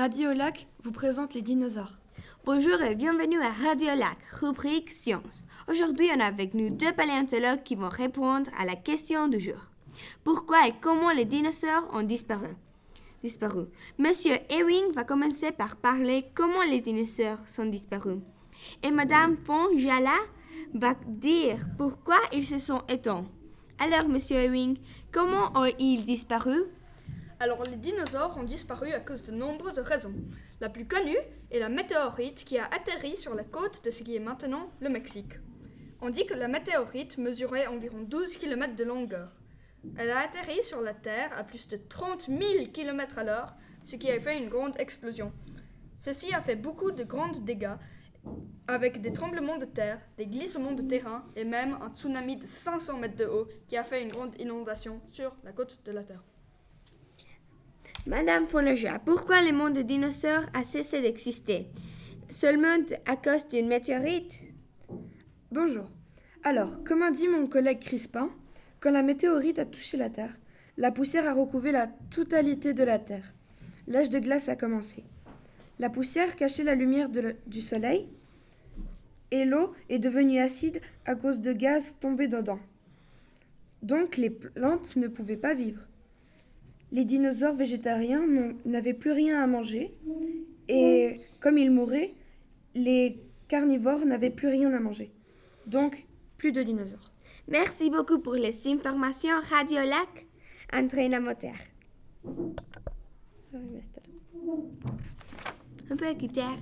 Radio Lac vous présente les dinosaures. Bonjour et bienvenue à Radio Lac, rubrique Science. Aujourd'hui, on a avec nous deux paléontologues qui vont répondre à la question du jour. Pourquoi et comment les dinosaures ont disparu? Disparu. Monsieur Ewing va commencer par parler comment les dinosaures sont disparus. Et Madame Fonjala va dire pourquoi ils se sont éteints. Alors, Monsieur Ewing, comment ont-ils disparu? Alors les dinosaures ont disparu à cause de nombreuses raisons. La plus connue est la météorite qui a atterri sur la côte de ce qui est maintenant le Mexique. On dit que la météorite mesurait environ 12 km de longueur. Elle a atterri sur la Terre à plus de 30 000 km à l'heure, ce qui a fait une grande explosion. Ceci a fait beaucoup de grands dégâts, avec des tremblements de terre, des glissements de terrain et même un tsunami de 500 mètres de haut qui a fait une grande inondation sur la côte de la Terre. Madame Fonaja, pourquoi le monde des dinosaures a cessé d'exister? Seulement à cause d'une météorite? Bonjour. Alors, comme a dit mon collègue Crispin, quand la météorite a touché la Terre, la poussière a recouvé la totalité de la Terre. L'âge de glace a commencé. La poussière cachait la lumière du soleil et l'eau est devenue acide à cause de gaz tombés dedans. Donc les plantes ne pouvaient pas vivre les dinosaures végétariens n'avaient plus rien à manger. Et comme ils mouraient, les carnivores n'avaient plus rien à manger. Donc, plus de dinosaures. Merci beaucoup pour les informations. Radio Lac, Entraîne moteur. Un peu guitare.